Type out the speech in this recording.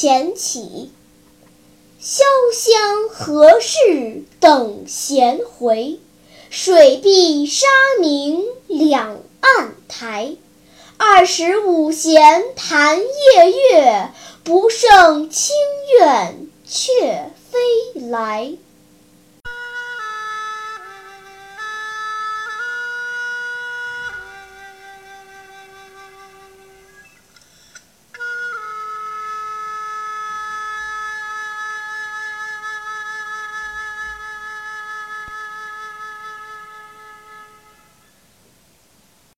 前起潇湘何事等闲回水碧沙明两岸台。二十五弦弹夜月不胜清怨却飞来。